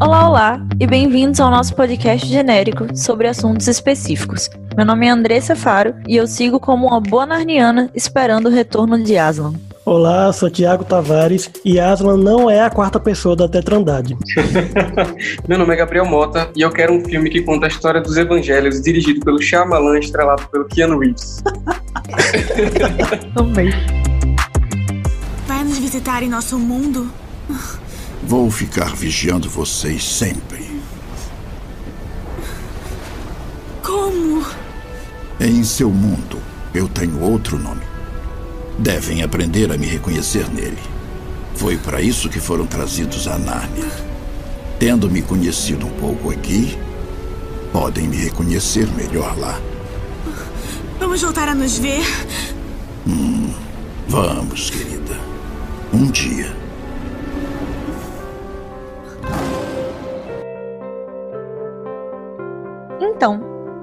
Olá, olá e bem-vindos ao nosso podcast genérico sobre assuntos específicos. Meu nome é Andressa Faro e eu sigo como uma boa narniana esperando o retorno de Aslan. Olá, sou Tiago Tavares e Aslan não é a quarta pessoa da Tetrandade. Meu nome é Gabriel Mota e eu quero um filme que conta a história dos evangelhos dirigido pelo Shyamalan, estrelado pelo Keanu Reeves. Também. Vai nos visitar em nosso mundo? Vou ficar vigiando vocês sempre. Como? Em seu mundo, eu tenho outro nome. Devem aprender a me reconhecer nele. Foi para isso que foram trazidos a Nárnia. Tendo me conhecido um pouco aqui, podem me reconhecer melhor lá. Vamos voltar a nos ver? Vamos, querida. Um dia. Então,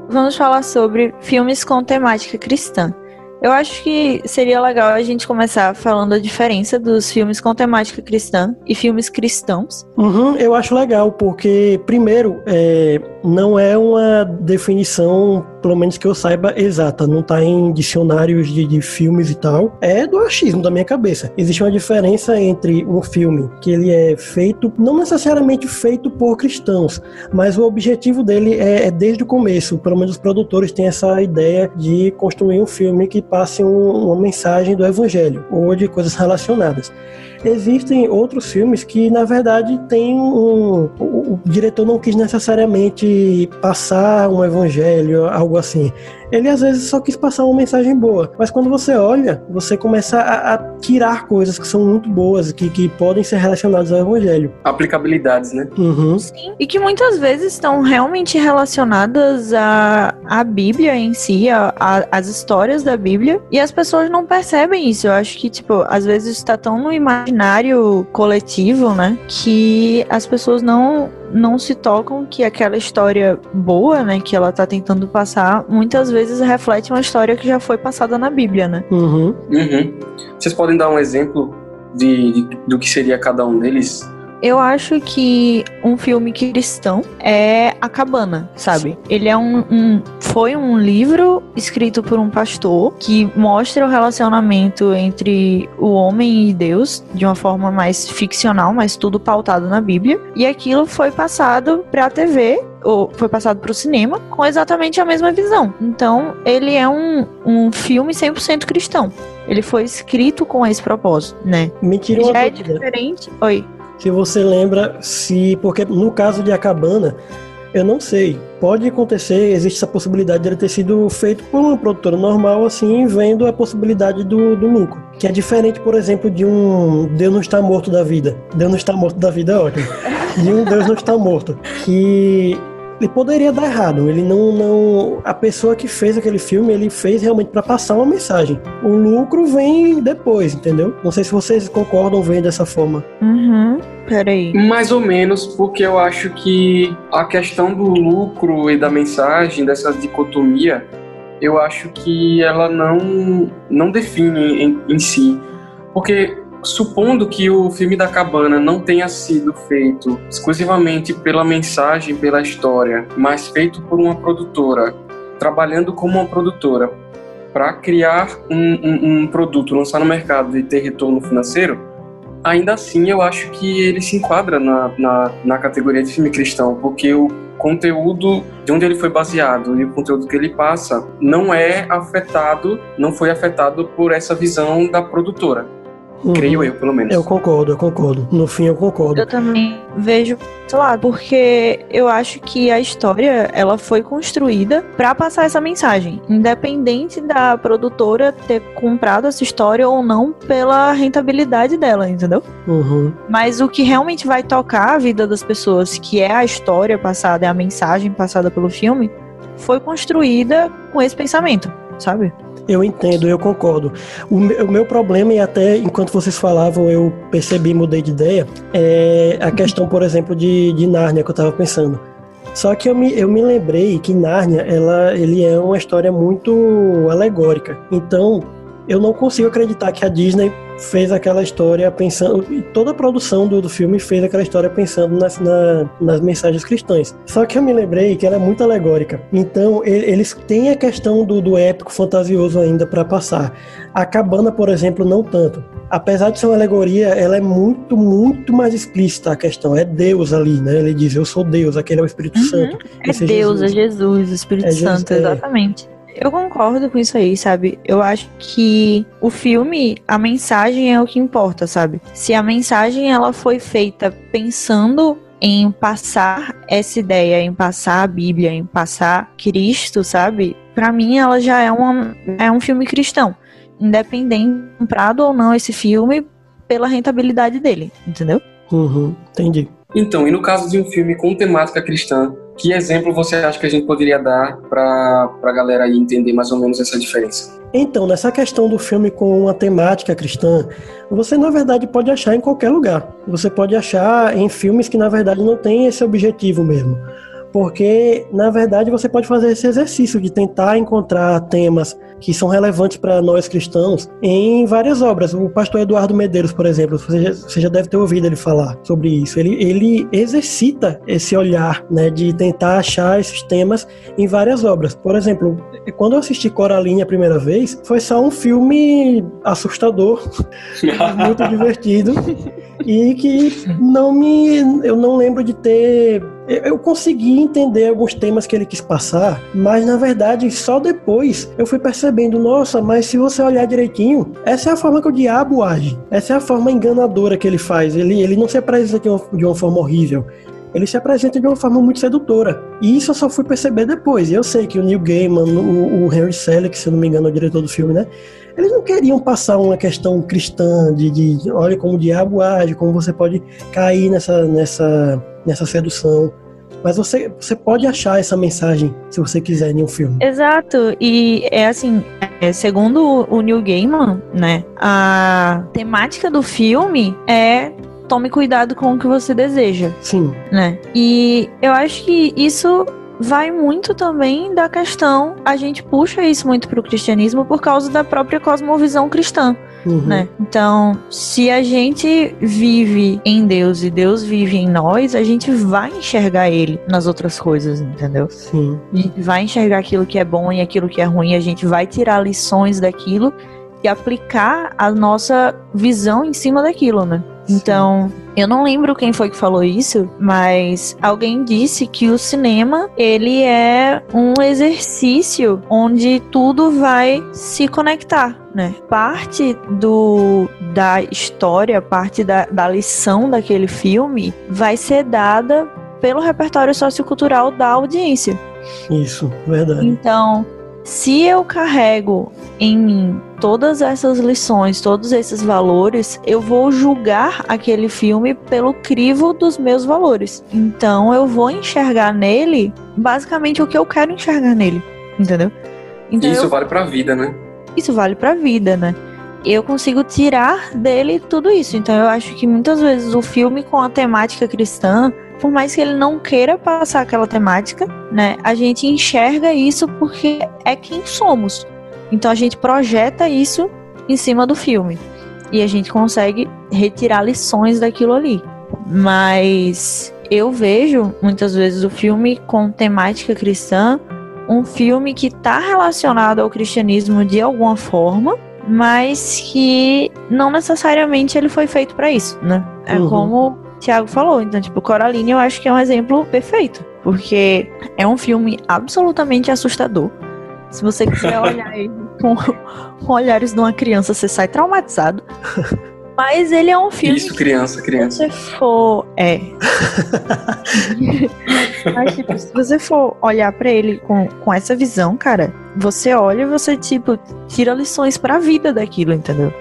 vamos falar sobre filmes com temática cristã. Eu acho que seria legal a gente começar falando a diferença dos filmes com temática cristã e filmes cristãos. Uhum, eu acho legal, porque, primeiro, é, não é uma definição, pelo menos que eu saiba, exata. Não está em dicionários de, de filmes e tal. É do achismo da minha cabeça. Existe uma diferença entre um filme que ele é feito, não necessariamente feito por cristãos, mas o objetivo dele é, é desde o começo. Pelo menos os produtores têm essa ideia de construir um filme que passe um- uma mensagem do evangelho ou de coisas relacionadas. Existem outros filmes que, na verdade, tem um. O, o diretor não quis necessariamente passar um evangelho, algo assim. Ele às vezes só quis passar uma mensagem boa. Mas quando você olha, você começa a, a tirar coisas que são muito boas, que, que podem ser relacionadas ao evangelho. Aplicabilidades, né? Uhum. E que muitas vezes estão realmente relacionadas à, à Bíblia em si, a- a- às histórias da Bíblia, e as pessoas não percebem isso. Eu acho que, tipo, às vezes está tão no imaginário coletivo, né, que as pessoas não, não se tocam que aquela história boa, né, que ela tá tentando passar, muitas vezes reflete uma história que já foi passada na Bíblia, né? Uhum. Uhum. Vocês podem dar um exemplo de, de- do que seria cada um deles? Eu acho que um filme cristão é A Cabana, sabe? Ele é um, um- foi um livro escrito por um pastor que mostra o relacionamento entre o homem e Deus de uma forma mais ficcional, mas tudo pautado na Bíblia. E aquilo foi passado pra TV ou foi passado pro cinema com exatamente a mesma visão. Então, ele é um, um filme 100% cristão. Ele foi escrito com esse propósito, né? Me tira uma Já é diferente. Oi. Se você lembra, se. Porque no caso de A Cabana, eu não sei. Pode acontecer, existe essa possibilidade de ele ter sido feito por uma produtora normal, assim, vendo a possibilidade do, do lucro. Que é diferente, por exemplo, de um Deus não está morto da vida. Deus não está morto da vida é ótimo. De um Deus não está morto. Que ele poderia dar errado. Ele não, não. A pessoa que fez aquele filme, ele fez realmente para passar uma mensagem. O lucro vem depois, entendeu? Não sei se vocês concordam vendo dessa forma. Uhum. Peraí. Mais ou menos, porque eu acho que a questão do lucro e da mensagem, dessa dicotomia, eu acho que ela não, não define em, em si. Porque, supondo que o filme da cabana não tenha sido feito exclusivamente pela mensagem, pela história, mas feito por uma produtora, trabalhando como uma produtora, para criar um, um- um produto, lançar no mercado e ter retorno financeiro, ainda assim eu acho que ele se enquadra na, na, na categoria de filme cristão, porque o conteúdo de onde ele foi baseado e o conteúdo que ele passa não é afetado, não foi afetado por essa visão da produtora. Uhum. Creio eu, pelo menos. Eu concordo, eu concordo. No fim, eu concordo. Eu também vejo esse lado, porque eu acho que a história ela foi construída pra passar essa mensagem, independente da produtora ter comprado essa história ou não pela rentabilidade dela, entendeu? Uhum. Mas o que realmente vai tocar a vida das pessoas, que é a história passada, é a mensagem passada pelo filme, foi construída com esse pensamento, sabe? Eu entendo, eu concordo. O meu, o meu problema, e até enquanto vocês falavam, eu percebi, mudei de ideia, é a questão, por exemplo, de, de Nárnia que eu tava pensando. Só que eu me, eu me lembrei que Nárnia, ela, ele é uma história muito alegórica. Então, eu não consigo acreditar que a Disney fez aquela história pensando. E toda a produção do, do filme fez aquela história pensando nas, na, nas mensagens cristãs. Só que eu me lembrei que ela é muito alegórica. Então, eles têm a questão do, do épico fantasioso ainda para passar. A cabana, por exemplo, não tanto. Apesar de ser uma alegoria, ela é muito, muito mais explícita a questão. É Deus ali, né? Ele diz, eu sou Deus, aquele é o Espírito uhum. Santo. É Deus, Jesus. é Jesus, o Espírito é Santo, Jesus, exatamente. É. Eu concordo com isso aí, sabe? Eu acho que o filme, a mensagem é o que importa, sabe? Se a mensagem ela foi feita pensando em passar essa ideia, em passar a Bíblia, em passar Cristo, sabe? Para mim ela já é, uma, é um filme cristão, independente comprado ou não esse filme pela rentabilidade dele, entendeu? Uhum, entendi. Então, e no caso de um filme com temática cristã, que exemplo você acha que a gente poderia dar para a galera aí entender mais ou menos essa diferença? Então, nessa questão do filme com uma temática cristã, você na verdade pode achar em qualquer lugar. Você pode achar em filmes que na verdade não tem esse objetivo mesmo porque na verdade você pode fazer esse exercício de tentar encontrar temas que são relevantes para nós cristãos em várias obras. O pastor Eduardo Medeiros, por exemplo, você já, você já deve ter ouvido ele falar sobre isso. Ele, ele exercita esse olhar né, de tentar achar esses temas em várias obras. Por exemplo, quando eu assisti Coraline a primeira vez, foi só um filme assustador, muito divertido e que não me eu não lembro de ter eu consegui entender alguns temas que ele quis passar, mas na verdade só depois eu fui percebendo, nossa, mas se você olhar direitinho, essa é a forma que o diabo age, essa é a forma enganadora que ele faz. Ele, ele não se apresenta de uma, de uma forma horrível, ele se apresenta de uma forma muito sedutora. E isso eu só fui perceber depois. E eu sei que o Neil Gaiman, o, o Henry Selick, se eu não me engano, é o diretor do filme, né? Eles não queriam passar uma questão cristã de, de olha como o diabo age, como você pode cair nessa, nessa, nessa sedução. Mas você, você pode achar essa mensagem se você quiser em um filme. Exato. E é assim, é, segundo o Neil Gaiman, né, a temática do filme é tome cuidado com o que você deseja. Sim. Né? E eu acho que isso vai muito também da questão, a gente puxa isso muito para o cristianismo por causa da própria cosmovisão cristã. Uhum. Né? Então, se a gente vive em Deus e Deus vive em nós, a gente vai enxergar Ele nas outras coisas, entendeu? Sim. A gente vai enxergar aquilo que é bom e aquilo que é ruim, a gente vai tirar lições daquilo e aplicar a nossa visão em cima daquilo, né? Então, eu não lembro quem foi que falou isso, mas alguém disse que o cinema, ele é um exercício onde tudo vai se conectar, né? Parte do da história, parte da, da lição daquele filme vai ser dada pelo repertório sociocultural da audiência. Isso, verdade. Então, se eu carrego em mim todas essas lições, todos esses valores, eu vou julgar aquele filme pelo crivo dos meus valores. Então eu vou enxergar nele basicamente o que eu quero enxergar nele, entendeu? Então, isso eu... vale pra vida, né? Isso vale pra vida, né? Eu consigo tirar dele tudo isso. Então eu acho que muitas vezes o filme com a temática cristã por mais que ele não queira passar aquela temática, né, a gente enxerga isso porque é quem somos. Então a gente projeta isso em cima do filme e a gente consegue retirar lições daquilo ali. Mas eu vejo muitas vezes o filme com temática cristã, um filme que está relacionado ao cristianismo de alguma forma, mas que não necessariamente ele foi feito para isso, né? É uhum. como Thiago falou. Então, tipo, Coraline eu acho que é um exemplo perfeito. Porque é um filme absolutamente assustador. Se você quiser olhar ele com, com olhares de uma criança, você sai traumatizado. Mas ele é um filme. Isso, criança, criança. Se você for. É. Mas, tipo, se você for olhar para ele com, com essa visão, cara, você olha e você, tipo, tira lições pra vida daquilo, entendeu?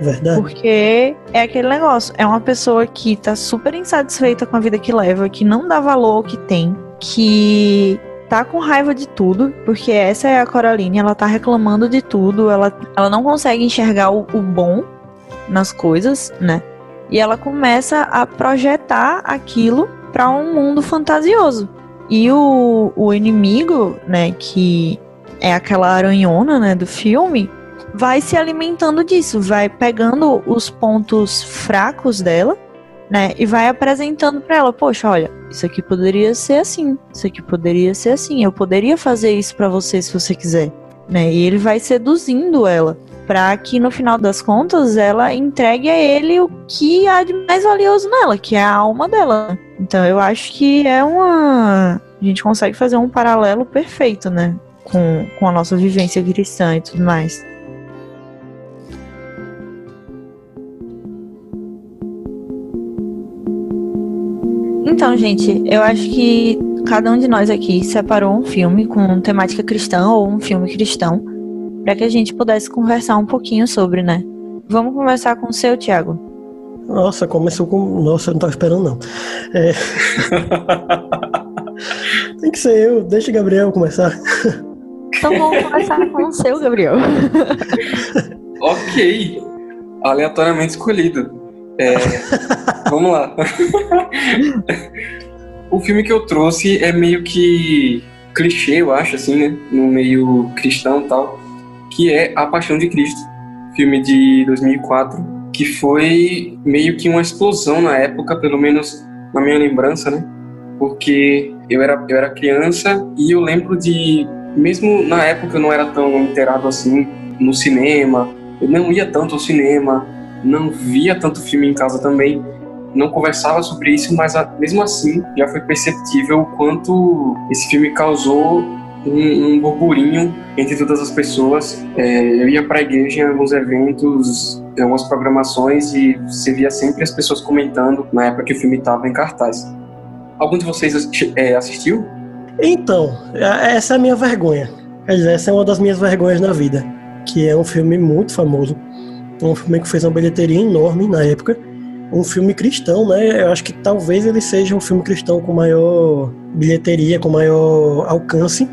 Verdade. Porque é aquele negócio, é uma pessoa que tá super insatisfeita com a vida que leva, que não dá valor ao que tem, que tá com raiva de tudo, porque essa é a Coraline, ela tá reclamando de tudo, ela, ela não consegue enxergar o, o bom nas coisas, né? E ela começa a projetar aquilo para um mundo fantasioso. E o, o inimigo, né, que é aquela aranhona, né, do filme, vai se alimentando disso, vai pegando os pontos fracos dela, né, e vai apresentando para ela, poxa, olha, isso aqui poderia ser assim, isso aqui poderia ser assim, eu poderia fazer isso para você se você quiser, né? E ele vai seduzindo ela para que no final das contas ela entregue a ele o que há de mais valioso nela, que é a alma dela. Então eu acho que é uma a gente consegue fazer um paralelo perfeito, né, com, com a nossa vivência cristã e tudo mais. Então, gente, eu acho que cada um de nós aqui separou um filme com temática cristã ou um filme cristão para que a gente pudesse conversar um pouquinho sobre, né? Vamos conversar com o seu, Thiago. Nossa, começou com. Nossa, eu não estava esperando, não. É... Tem que ser eu, deixa o Gabriel começar. Então vamos começar com o seu, Gabriel. ok. Aleatoriamente escolhido. É, vamos lá. o filme que eu trouxe é meio que clichê, eu acho, assim, né? No meio cristão e tal. Que é A Paixão de Cristo. Filme de 2004. Que foi meio que uma explosão na época, pelo menos na minha lembrança, né? Porque eu era, eu era criança e eu lembro de. Mesmo na época eu não era tão inteirado assim no cinema, eu não ia tanto ao cinema, não via tanto filme em casa também, não conversava sobre isso, mas mesmo assim já foi perceptível o quanto esse filme causou um, um burburinho entre todas as pessoas. É, eu ia para a igreja em alguns eventos, em algumas programações e você via sempre as pessoas comentando na época que o filme estava em cartaz. Algum de vocês é, assistiu? Então, essa é a minha vergonha. Quer dizer, essa é uma das minhas vergonhas na vida, que é um filme muito famoso um filme que fez uma bilheteria enorme na época. Um filme cristão, né? Eu acho que talvez ele seja um filme cristão com maior bilheteria, com maior alcance.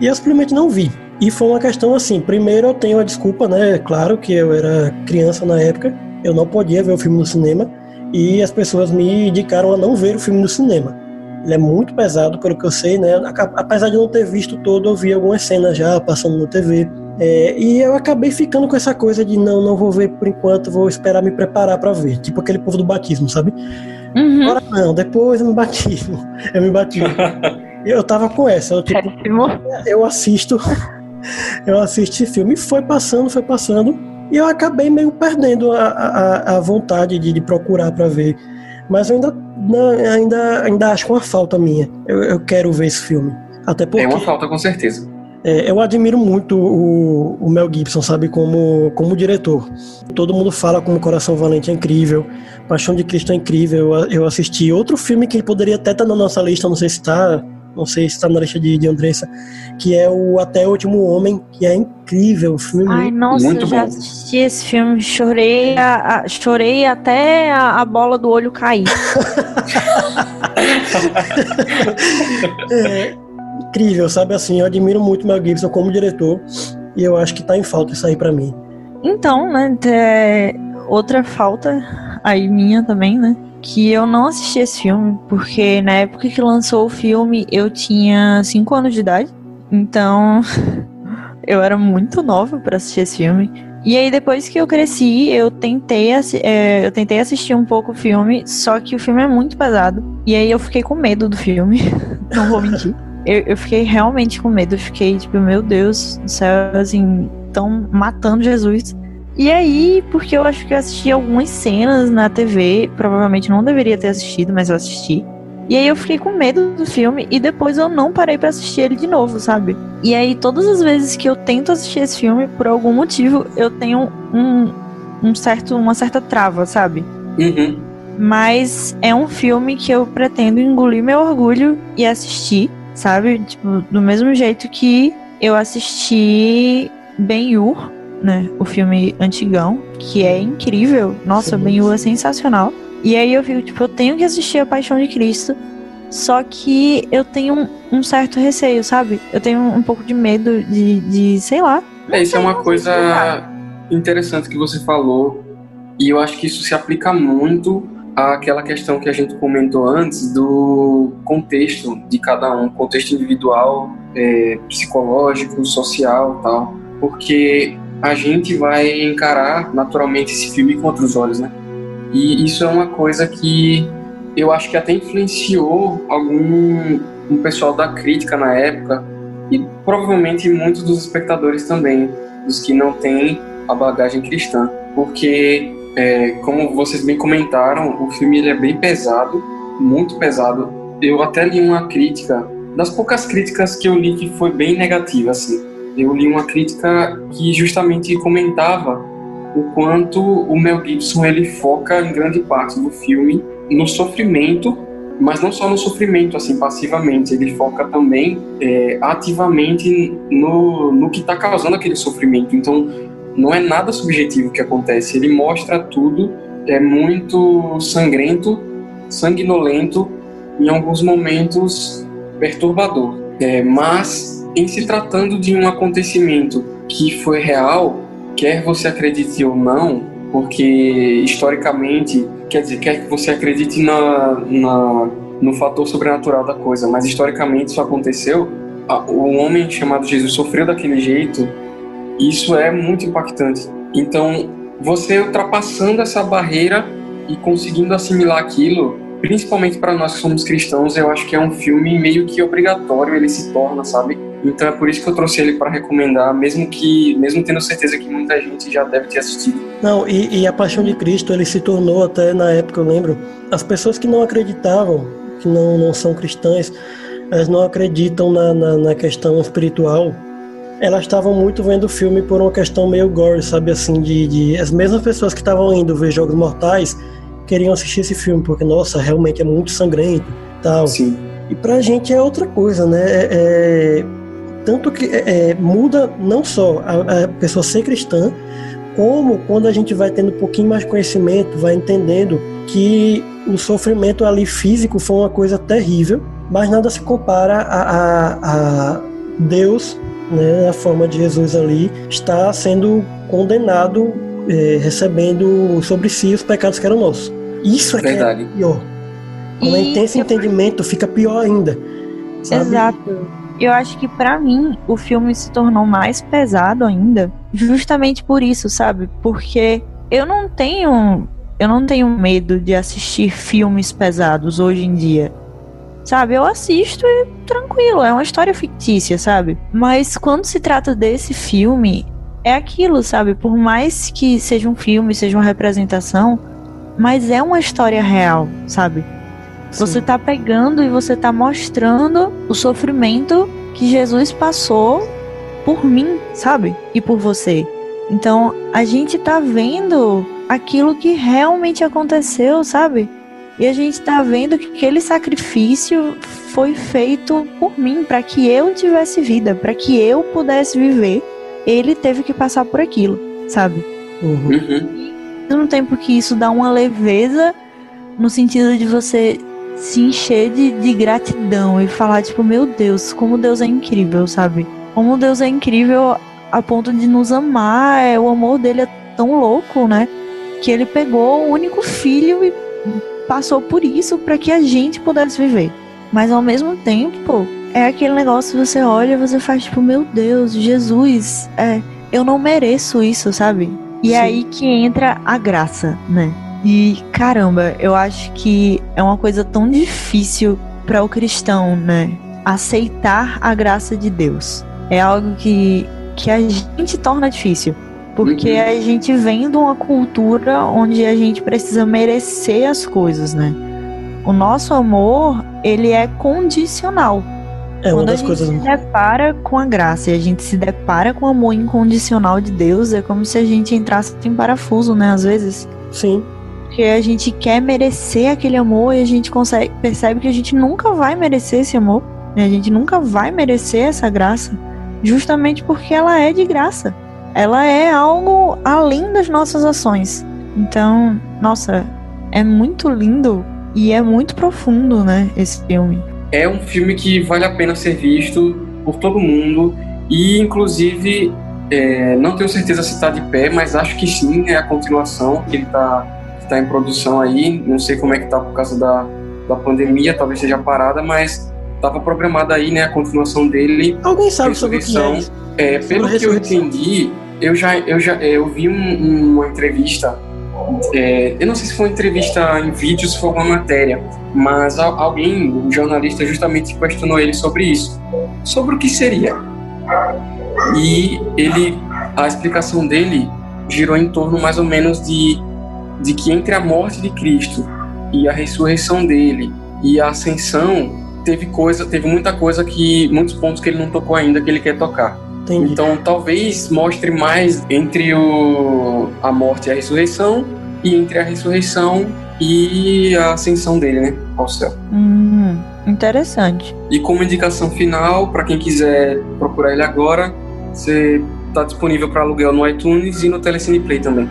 E eu simplesmente não vi. E foi uma questão assim: primeiro eu tenho a desculpa, né? Claro que eu era criança na época, eu não podia ver o filme no cinema. E as pessoas me indicaram a não ver o filme no cinema. Ele é muito pesado, pelo que eu sei, né? Apesar de não ter visto todo, eu vi algumas cenas já passando na TV. É, e eu acabei ficando com essa coisa de não, não vou ver por enquanto, vou esperar me preparar para ver. Tipo aquele povo do batismo, sabe? Uhum. Agora não, depois eu me batismo. Eu me batismo. eu tava com essa. Eu, tipo, eu assisto. Eu assisto esse filme. E foi passando, foi passando. E eu acabei meio perdendo a, a, a vontade de, de procurar para ver. Mas eu ainda, não, ainda, ainda acho uma falta minha. Eu, eu quero ver esse filme. Até porque. É uma falta, com certeza. É, eu admiro muito o, o, Mel Gibson, sabe, como, como diretor. Todo mundo fala como Coração Valente é incrível, Paixão de Cristo é incrível. Eu, eu assisti outro filme que poderia até estar na nossa lista, não sei se está, não sei se está na lista de, de Andressa, que é o Até o Último Homem, que é incrível. Um filme Ai, muito, nossa, muito eu já assisti esse filme, chorei, a, a, chorei até a, a, bola do olho cair. é, incrível, sabe assim? Eu admiro muito Mel Gibson como diretor e eu acho que tá em falta isso aí para mim. Então, né, é outra falta aí minha também, né? Que eu não assisti esse filme, porque na época que lançou o filme eu tinha 5 anos de idade. Então, eu era muito nova para assistir esse filme. E aí, depois que eu cresci, eu tentei, é, eu tentei assistir um pouco o filme, só que o filme é muito pesado. E aí eu fiquei com medo do filme, não vou mentir eu, eu fiquei realmente com medo. Eu fiquei tipo, meu Deus do céu, assim, estão matando Jesus. E aí, porque eu acho que eu assisti algumas cenas na TV, provavelmente não deveria ter assistido, mas eu assisti. E aí eu fiquei com medo do filme e depois eu não parei para assistir ele de novo, sabe? E aí todas as vezes que eu tento assistir esse filme, por algum motivo, eu tenho um, um certo, uma certa trava, sabe? Uhum. Mas é um filme que eu pretendo engolir meu orgulho e assistir sabe? Tipo, do mesmo jeito que eu assisti Ben-Hur, né? O filme antigão, que é incrível. Nossa, Ben-Hur é sensacional. E aí eu fico, tipo, eu tenho que assistir A Paixão de Cristo. Só que eu tenho um, um certo receio, sabe? Eu tenho um pouco de medo de, de sei lá. É, isso é uma coisa interessante que você falou. E eu acho que isso se aplica muito aquela questão que a gente comentou antes do contexto de cada um, contexto individual, é, psicológico, social, tal, porque a gente vai encarar naturalmente esse filme com outros olhos, né? E isso é uma coisa que eu acho que até influenciou algum um pessoal da crítica na época e provavelmente muitos dos espectadores também, dos que não têm a bagagem cristã, porque é, como vocês bem comentaram, o filme ele é bem pesado, muito pesado. Eu até li uma crítica, das poucas críticas que eu li que foi bem negativa, assim. Eu li uma crítica que justamente comentava o quanto o Mel Gibson ele foca em grande parte do filme no sofrimento, mas não só no sofrimento, assim, passivamente. Ele foca também é, ativamente no, no que está causando aquele sofrimento. Então, não é nada subjetivo que acontece. Ele mostra tudo, é muito sangrento, sanguinolento, em alguns momentos perturbador. É, mas, em se tratando de um acontecimento que foi real, quer você acredite ou não, porque historicamente, quer dizer, quer que você acredite na, na, no fator sobrenatural da coisa, mas historicamente isso aconteceu, o homem chamado Jesus sofreu daquele jeito isso é muito impactante. Então, você ultrapassando essa barreira e conseguindo assimilar aquilo, principalmente para nós que somos cristãos, eu acho que é um filme meio que obrigatório, ele se torna, sabe? Então é por isso que eu trouxe ele para recomendar, mesmo que, mesmo tendo certeza que muita gente já deve ter assistido. Não, e, e, a Paixão de Cristo ele se tornou até na época, eu lembro, as pessoas que não acreditavam, que não, não são cristãs, elas não acreditam na, na, na questão espiritual elas estavam muito vendo o filme por uma questão meio gore, sabe assim, de, de as mesmas pessoas que estavam indo ver Jogos Mortais queriam assistir esse filme, porque, nossa, realmente é muito sangrento tal. Sim. E pra gente é outra coisa, né? É, é, tanto que é, é, muda não só a, a, pessoa ser cristã, como quando a gente vai tendo um pouquinho mais conhecimento, vai entendendo que o sofrimento ali físico foi uma coisa terrível, mas nada se compara a, a, a Deus né, a forma de Jesus ali, está sendo condenado, é, recebendo sobre si os pecados que eram nossos. Isso é, Verdade. é pior. Quando e tem esse entendimento, fica pior ainda. Sabe? Exato. Eu acho que para mim o filme se tornou mais pesado ainda, justamente por isso, sabe? Porque eu não tenho eu não tenho medo de assistir filmes pesados hoje em dia. Sabe, eu assisto e tranquilo, é uma história fictícia, sabe? Mas quando se trata desse filme, é aquilo, sabe? Por mais que seja um filme, seja uma representação, mas é uma história real, sabe? Sim. Você tá pegando e você tá mostrando o sofrimento que Jesus passou por mim, sabe? E por você. Então, a gente tá vendo aquilo que realmente aconteceu, sabe? E a gente está vendo que aquele sacrifício foi feito por mim, para que eu tivesse vida, para que eu pudesse viver. Ele teve que passar por aquilo, sabe? Uhum. uhum. E ao mesmo tempo que isso dá uma leveza no sentido de você se encher de, de gratidão e falar, tipo, meu Deus, como Deus é incrível, sabe? Como Deus é incrível a ponto de nos amar, é, o amor dele é tão louco, né? Que ele pegou o único filho e passou por isso para que a gente pudesse viver. Mas ao mesmo tempo, é aquele negócio que você olha e você faz tipo, meu Deus, Jesus, é, eu não mereço isso, sabe? E Sim. é aí que entra a graça, né? E caramba, eu acho que é uma coisa tão difícil para o cristão, né? Aceitar a graça de Deus. É algo que, que a gente torna difícil. Porque uhum. a gente vem de uma cultura onde a gente precisa merecer as coisas, né? O nosso amor, ele é condicional. É Quando a gente coisas... se depara com a graça e a gente se depara com o amor incondicional de Deus, é como se a gente entrasse em parafuso, né? Às vezes. Sim. Porque a gente quer merecer aquele amor e a gente consegue, percebe que a gente nunca vai merecer esse amor. Né? A gente nunca vai merecer essa graça. Justamente porque ela é de graça ela é algo além das nossas ações. Então, nossa, é muito lindo e é muito profundo, né, esse filme. É um filme que vale a pena ser visto por todo mundo e, inclusive, é, não tenho certeza se está de pé, mas acho que sim, é a continuação que ele está tá em produção aí. Não sei como é que está por causa da, da pandemia, talvez seja parada, mas estava programada aí, né, a continuação dele. Alguém sabe sobre o que é? é pelo que eu entendi, eu já eu já eu vi um, uma entrevista é, eu não sei se foi uma entrevista em vídeo, se foi uma matéria, mas alguém, um jornalista, justamente questionou ele sobre isso, sobre o que seria. E ele, a explicação dele girou em torno mais ou menos de, de que entre a morte de Cristo e a ressurreição dele e a ascensão teve coisa, teve muita coisa que muitos pontos que ele não tocou ainda que ele quer tocar. Entendi. Então talvez mostre mais entre o, a morte e a ressurreição e entre a ressurreição e a ascensão dele, né, ao céu. Hum, interessante. E como indicação final, para quem quiser procurar ele agora, você está disponível para aluguel no iTunes e no Telecine Play também.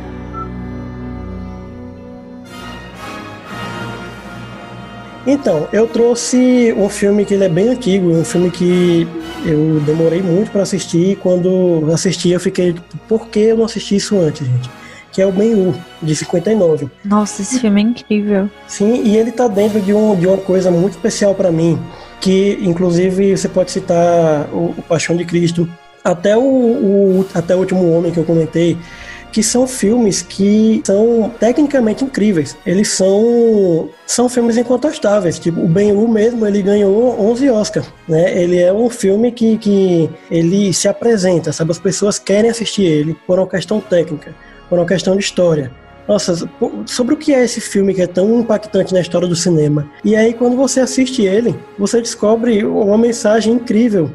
Então, eu trouxe um filme que ele é bem antigo, um filme que eu demorei muito para assistir. Quando assisti, eu fiquei, por que eu não assisti isso antes, gente? Que é o Ben-Hur, de 59. Nossa, esse filme é incrível. Sim, e ele tá dentro de, um, de uma coisa muito especial para mim, que inclusive você pode citar o, o Paixão de Cristo, até o, o, até o último homem que eu comentei, que são filmes que são tecnicamente incríveis. Eles são são filmes incontestáveis. Tipo, o Ben-Hur mesmo, ele ganhou 11 Oscars, né? Ele é um filme que, que ele se apresenta, sabe? As pessoas querem assistir ele por uma questão técnica, por uma questão de história. Nossa, sobre o que é esse filme que é tão impactante na história do cinema? E aí, quando você assiste ele, você descobre uma mensagem incrível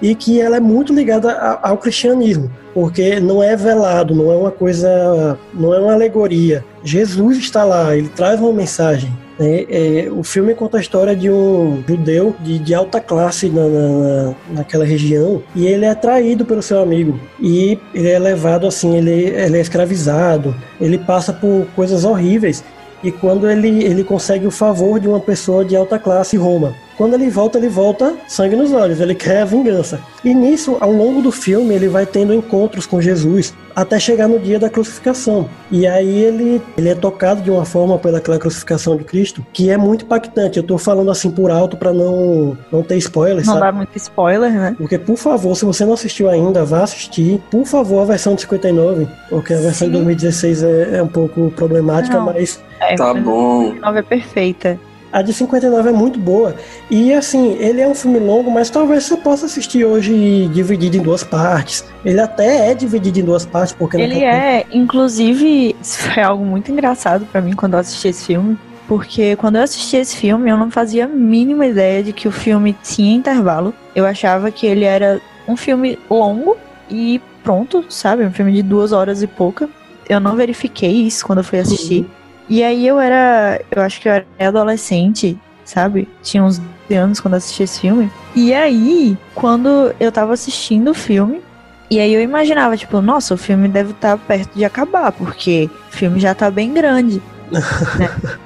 e que ela é muito ligada ao cristianismo, porque não é velado, não é uma coisa, não é uma alegoria. Jesus está lá, ele traz uma mensagem. Né? É, o filme conta a história de um judeu de, de alta classe na, na, naquela região e ele é traído pelo seu amigo e ele é levado assim, ele, ele é escravizado, ele passa por coisas horríveis e quando ele, ele consegue o favor de uma pessoa de alta classe Roma. Quando ele volta, ele volta sangue nos olhos, ele quer a vingança. E nisso, ao longo do filme, ele vai tendo encontros com Jesus até chegar no dia da crucificação. E aí ele, ele é tocado de uma forma pelaquela crucificação de Cristo que é muito impactante. Eu tô falando assim por alto para não, não ter spoiler, não sabe? dá muito spoiler, né? Porque, por favor, se você não assistiu ainda, vá assistir. Por favor, a versão de 59, porque a versão Sim. de 2016 é, é um pouco problemática, não. mas... É, tá bom. A é perfeita. A de 59 é muito boa. E assim, ele é um filme longo, mas talvez você possa assistir hoje dividido em duas partes. Ele até é dividido em duas partes, porque Ele é, inclusive, foi algo muito engraçado para mim quando eu assisti esse filme. Porque quando eu assisti esse filme, eu não fazia a mínima ideia de que o filme tinha intervalo. Eu achava que ele era um filme longo e pronto, sabe? Um filme de duas horas e pouca. Eu não verifiquei isso quando eu fui assistir. Uhum. E aí eu era, eu acho que eu era adolescente, sabe? Tinha uns anos quando assisti esse filme. E aí, quando eu tava assistindo o filme, e aí eu imaginava, tipo, nossa, o filme deve estar tá perto de acabar, porque o filme já tá bem grande. né?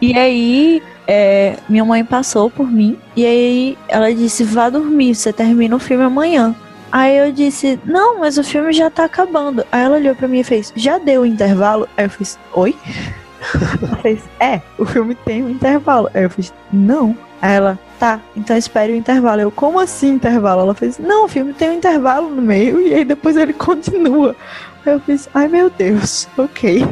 E aí, é, minha mãe passou por mim, e aí ela disse, vá dormir, você termina o filme amanhã. Aí eu disse, não, mas o filme já tá acabando. Aí ela olhou pra mim e fez, já deu o intervalo? Aí eu fiz, oi? Ela fez, é, o filme tem um intervalo. Aí eu fiz, não. Aí ela, tá, então espere o intervalo. Eu, como assim intervalo? Ela fez, não, o filme tem um intervalo no meio e aí depois ele continua. Aí eu fiz, ai meu Deus, ok.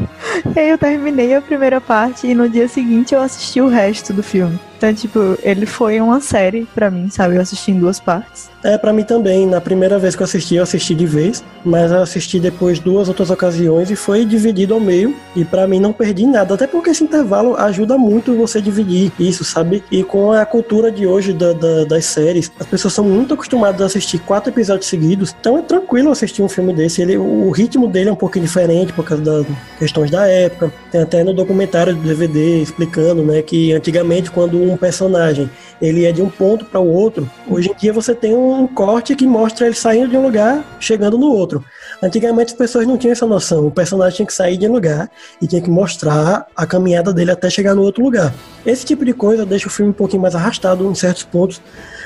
E aí eu terminei a primeira parte e no dia seguinte eu assisti o resto do filme. Então, tipo, ele foi uma série para mim, sabe? Eu assisti em duas partes. É, para mim também. Na primeira vez que eu assisti, eu assisti de vez, mas eu assisti depois duas outras ocasiões e foi dividido ao meio. E para mim não perdi nada, até porque esse intervalo ajuda muito você dividir isso, sabe? E com a cultura de hoje da, da, das séries, as pessoas são muito acostumadas a assistir quatro episódios seguidos, então é tranquilo assistir um filme desse. Ele, o ritmo dele é um pouquinho diferente por causa das questões da época. Tem até no documentário do DVD explicando, né, que antigamente quando um personagem ele é de um ponto para o outro, hoje em dia você tem um um corte que mostra ele saindo de um lugar, chegando no outro. Antigamente as pessoas não tinham essa noção. O personagem tinha que sair de um lugar e tinha que mostrar a caminhada dele até chegar no outro lugar. Esse tipo de coisa deixa o filme um pouquinho mais arrastado em certos pontos,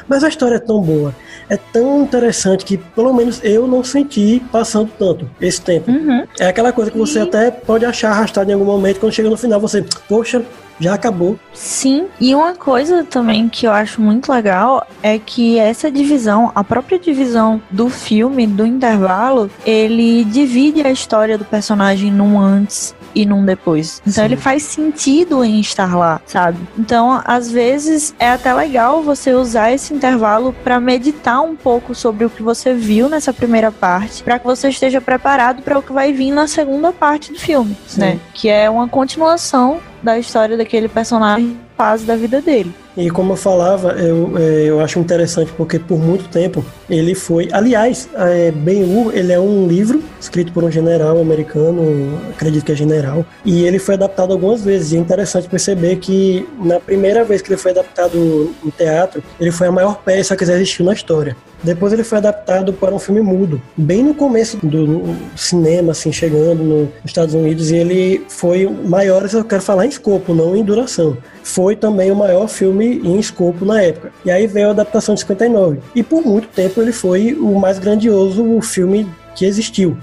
mas a história é tão boa, é tão interessante que pelo menos eu não senti passando tanto esse tempo. Uhum. É aquela coisa que você e... até pode achar arrastado em algum momento, quando chega no final você, poxa, já acabou. Sim, e uma coisa também que eu acho muito legal é que essa divisão, a própria divisão do filme, do intervalo, ele divide a história do personagem num antes e num depois. Então Sim. ele faz sentido em estar lá, sabe? Então, às vezes é até legal você usar esse intervalo para meditar um pouco sobre o que você viu nessa primeira parte, para que você esteja preparado para o que vai vir na segunda parte do filme, Sim. né? Que é uma continuação da história daquele personagem fase da vida dele. E como eu falava, eu, é, eu acho interessante porque por muito tempo ele foi. Aliás, é, Ben-Hur ele é um livro escrito por um general americano, acredito que é general, e ele foi adaptado algumas vezes. E é interessante perceber que na primeira vez que ele foi adaptado em teatro, ele foi a maior peça que já existiu na história. Depois ele foi adaptado para um filme mudo, bem no começo do cinema, assim, chegando no- nos Estados Unidos, e ele foi o maior, eu quero falar em escopo, não em duração. Foi também o maior filme em escopo na época. E aí veio a adaptação de 59. E por muito tempo ele foi o mais grandioso filme que existiu.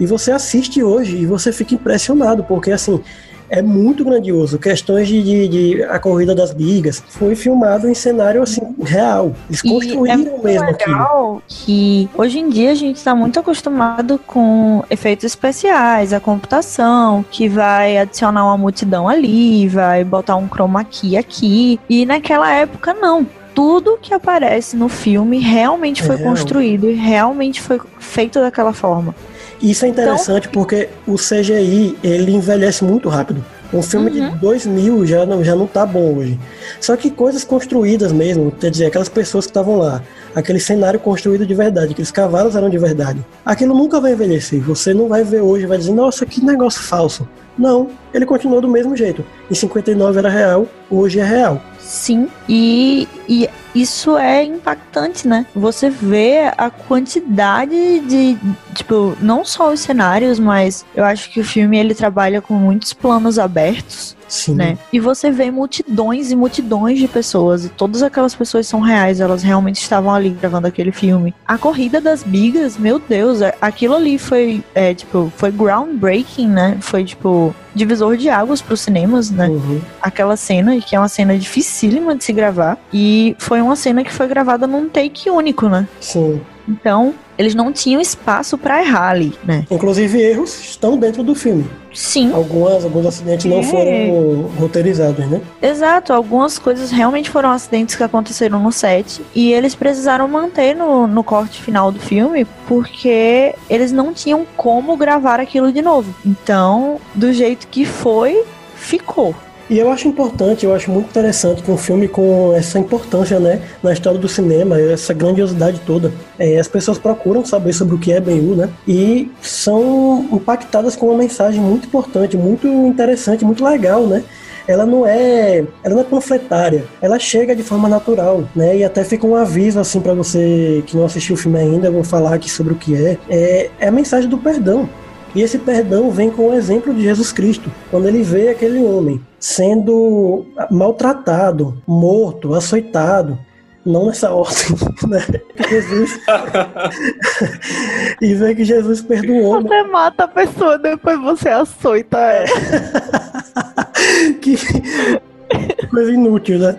E você assiste hoje e você fica impressionado, porque assim, é muito grandioso. Questões de, de- de a corrida das bigas foi filmado em cenário assim, real. Eles E é construíram muito mesmo aquilo. legal que hoje em dia a gente está muito acostumado com efeitos especiais, a computação, que vai adicionar uma multidão ali, vai botar um chroma key aqui. E naquela época, não. Tudo que aparece no filme realmente É foi real. construído e realmente foi feito daquela forma. Isso é Então, interessante porque o CGI ele envelhece muito rápido. Um filme Uhum. de 2000 já não, já não tá bom hoje. Só que coisas construídas mesmo, quer dizer, aquelas pessoas que estavam lá, aquele cenário construído de verdade, aqueles cavalos eram de verdade. Aquilo nunca vai envelhecer. Você não vai ver hoje vai dizer, nossa, que negócio falso. Não, ele continuou do mesmo jeito. Em 59 era real, hoje é real. Sim, e, e isso é impactante, né? Você vê a quantidade de, tipo, não só os cenários, mas eu acho que o filme ele trabalha com muitos planos abertos, Sim. né? E você vê multidões e multidões de pessoas, e todas aquelas pessoas são reais, elas realmente estavam ali gravando aquele filme. A corrida das bigas, meu Deus, a- aquilo ali foi, é, tipo, foi groundbreaking, né? Foi, tipo, divisor de águas pros cinemas, né? Uhum. aquela cena, que é uma cena dificílima de se gravar, e foi uma cena que foi gravada num take único, né? Sim. Então, eles não tinham espaço pra errar ali, né? Inclusive erros estão dentro do filme. Sim, Algumas, alguns acidentes não É. foram roteirizados, né? exato. Algumas coisas realmente foram acidentes que aconteceram no set, e eles precisaram manter no, no corte final do filme, porque eles não tinham como gravar aquilo de novo. Então, do jeito que foi, ficou. E eu acho importante, eu acho muito interessante que um filme com essa importância, né, na história do cinema, essa grandiosidade toda, é, as pessoas procuram saber sobre o que é Ben-Hur, né, e são impactadas com uma mensagem muito importante, muito interessante, muito legal, né. Ela não é, ela não é panfletária, ela chega de forma natural, né? E até fica um aviso assim para você que não assistiu o filme ainda, eu vou falar aqui sobre o que é. É, é a mensagem do perdão. E esse perdão vem com o exemplo de Jesus Cristo, quando ele vê aquele homem sendo maltratado, morto, açoitado, não nessa ordem, né? Jesus. e vê que Jesus perdoou, né? Você mata a pessoa, depois você açoita ela. que coisa inútil, né?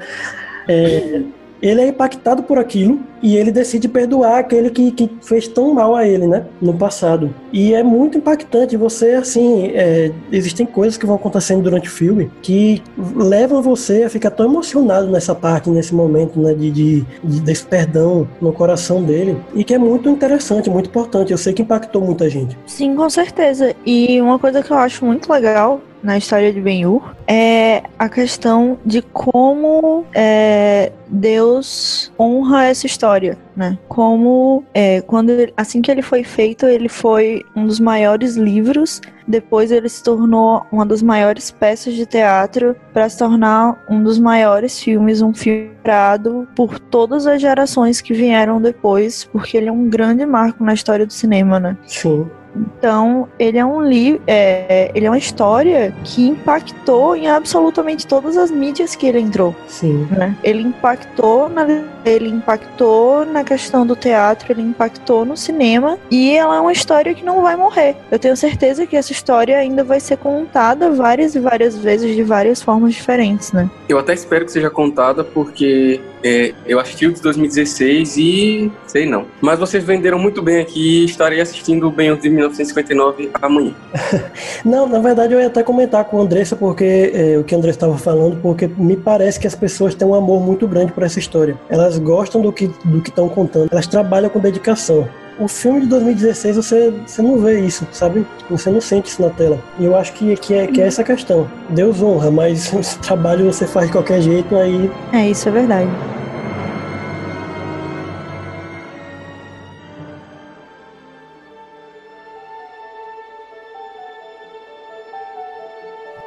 É, ele é impactado por aquilo e ele decide perdoar aquele que, que fez tão mal a ele, né? No passado. E é muito impactante. Você, assim, é, existem coisas que vão acontecendo durante o filme que levam você a ficar tão emocionado nessa parte, nesse momento, né? De, de, de- desse perdão no coração dele. E que é muito interessante, muito importante. Eu sei que impactou muita gente. Sim, com certeza. E uma coisa que eu acho muito legal na história de Ben-Hur é a questão de como é, Deus honra essa história, né? Como é, quando assim que ele foi feito, ele foi um dos maiores livros. Depois ele se tornou uma das maiores peças de teatro para se tornar um dos maiores filmes, um filme lembrado por todas as gerações que vieram depois, porque ele é um grande marco na história do cinema, né? Sim. Então, ele é um livro, é, ele é uma história que impactou em absolutamente todas as mídias que ele entrou. Sim. Né? Ele impactou na ele impactou na questão do teatro, ele impactou no cinema e ela é uma história que não vai morrer. Eu tenho certeza que essa história ainda vai ser contada várias e várias vezes de várias formas diferentes, né? Eu até espero que seja contada porque é, eu assisti o de 2016 e sei não. Mas vocês venderam muito bem aqui e estarei assistindo o Ben de 1959 amanhã. não, na verdade eu ia até comentar com a Andressa porque é, o que a Andressa estava falando, porque me parece que as pessoas têm um amor muito grande por essa história. Elas gostam do que do que estão contando, elas trabalham com dedicação o filme de 2016 você, você não vê isso, sabe? Você não sente isso na tela. E eu acho que, que, é, que é essa questão. Deus honra, mas o trabalho você faz de qualquer jeito, aí. É, isso é verdade.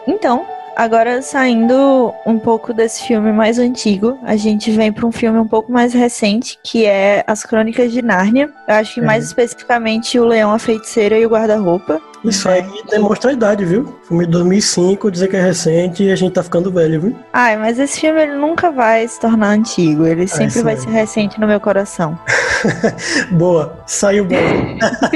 Então, agora saindo um pouco desse filme mais antigo, a gente vem para um filme um pouco mais recente, que é As Crônicas de Nárnia. Eu acho que é. mais especificamente O Leão, a Feiticeira e o Guarda-Roupa. Isso aí demonstra a idade, viu? Filme de 2005, dizer que é recente e a gente tá ficando velho, viu? Ai, mas esse filme ele nunca vai se tornar antigo, ele sempre vai ser recente no meu coração. boa, saiu boa.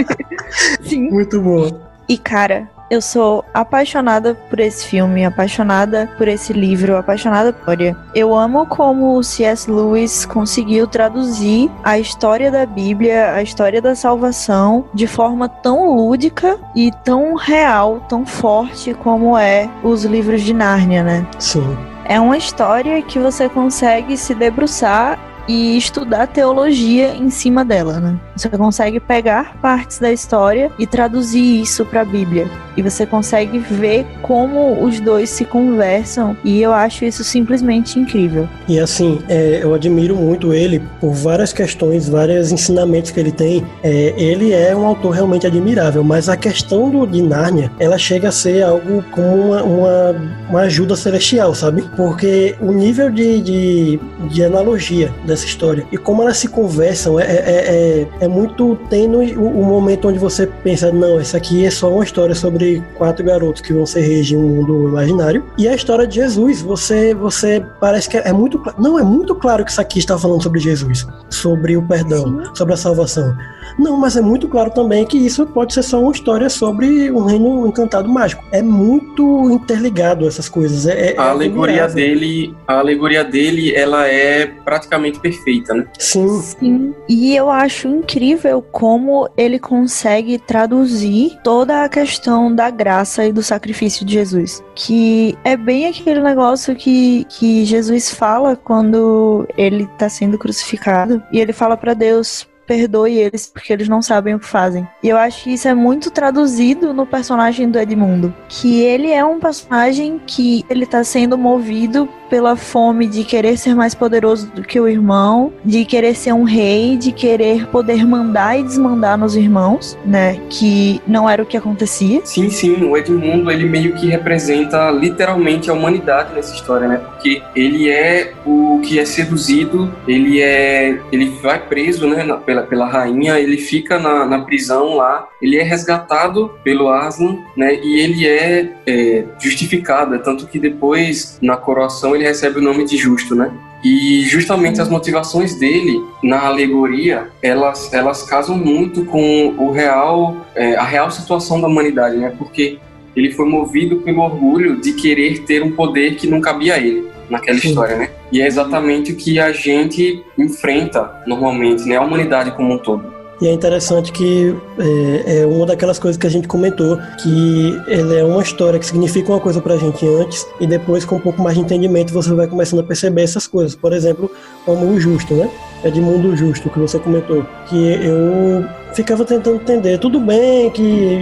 Sim. Muito boa. E cara, eu sou apaixonada por esse filme, apaixonada por esse livro, apaixonada por ele. Eu amo como o C.S. Lewis conseguiu traduzir a história da Bíblia, a história da salvação, de forma tão lúdica e tão real, tão forte como é os livros de Nárnia, né? Sim. É uma história que você consegue se debruçar e estudar teologia em cima dela, né? Você consegue pegar partes da história e traduzir isso para a Bíblia. E você consegue ver como os dois se conversam e eu acho isso simplesmente incrível. E assim, é, eu admiro muito ele por várias questões, vários ensinamentos que ele tem. É, ele é um autor realmente admirável, mas a questão do, de Nárnia, ela chega a ser algo como uma, uma, uma ajuda celestial, sabe? Porque o nível de, de, de analogia dessa história e como elas se conversam é, é, é, é muito tênue o, o, momento onde você pensa, não, isso aqui é só uma história sobre quatro garotos que vão ser reis em um mundo imaginário. E a história de Jesus, você, você parece que é, é muito não é muito claro que isso aqui está falando sobre Jesus, sobre o perdão, Sim. sobre a salvação. Não, mas é muito claro também que isso pode ser só uma história sobre um reino encantado mágico. É muito interligado essas coisas. É, é a alegoria dele, a alegoria dele, ela é praticamente perfeita, né? Sim. Sim. E eu acho incrível como ele consegue traduzir toda a questão da graça e do sacrifício de Jesus. Que é bem aquele negócio que, que Jesus fala quando ele está sendo crucificado. E ele fala para Deus: perdoe eles porque eles não sabem o que fazem. E eu acho que isso é muito traduzido no personagem do Edmundo, que ele é um personagem que ele tá sendo movido pela fome de querer ser mais poderoso do que o irmão, de querer ser um rei, de querer poder mandar e desmandar nos irmãos, né? Que não era o que acontecia. Sim, sim, o Edmundo ele meio que representa literalmente a humanidade nessa história, né? Porque ele é o que é seduzido, ele é, ele vai preso, né? Pela, pela rainha, ele fica na, na prisão lá, ele é resgatado pelo Aslan, né? E ele é, é justificado, é tanto que depois na coroação ele recebe o nome de justo, né? E justamente as motivações dele na alegoria, elas, elas casam muito com o real, é, a real situação da humanidade, né? Porque ele foi movido pelo orgulho de querer ter um poder que não cabia a ele naquela Sim. história, né? E é exatamente o que a gente enfrenta normalmente, né? A humanidade como um todo. E é interessante que é, é, uma daquelas coisas que a gente comentou, que ele é uma história que significa uma coisa pra gente antes, e depois, com um pouco mais de entendimento, você vai começando a perceber essas coisas. Por exemplo, como o justo, né? É de mundo justo, que você comentou. Que eu ficava tentando entender. Tudo bem que